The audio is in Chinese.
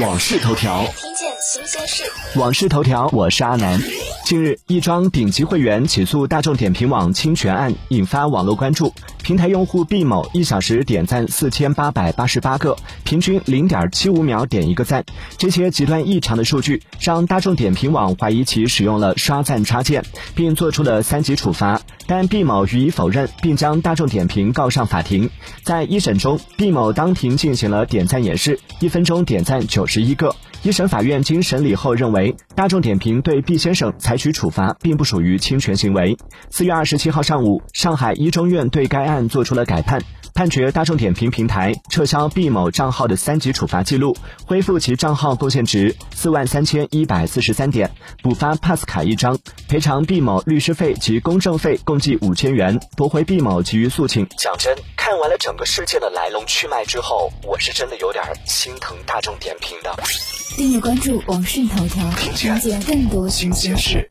往事头条，听见新鲜事。往事头条，我是阿南。近日，一桩顶级会员起诉大众点评网侵权案引发网络关注。平台用户毕某一小时点赞四千八百八十八个，平均零点七五秒点一个赞。这些极端异常的数据让大众点评网怀疑其使用了刷赞插件，并做出了三级处罚。但毕某予以否认，并将大众点评告上法庭。在一审中，毕某当庭进行了点赞演示，一分钟点赞九十一个。一审法院经审理后认为，大众点评对毕先生采取处罚并不属于侵权行为。四月二十七号上午，上海一中院对该案作出了改判，判决大众点评平台撤销毕某账号的三级处罚记录，恢复其账号贡献值四万三千一百四十三点，补发 Pass 卡一张，赔偿毕某律师费及公证费共计五千元，驳回毕某其余诉请。讲真，看完了整个事件的来龙去脉之后，我是真的有点心疼大众点评的。订阅关注网讯头条，了解更多新鲜事。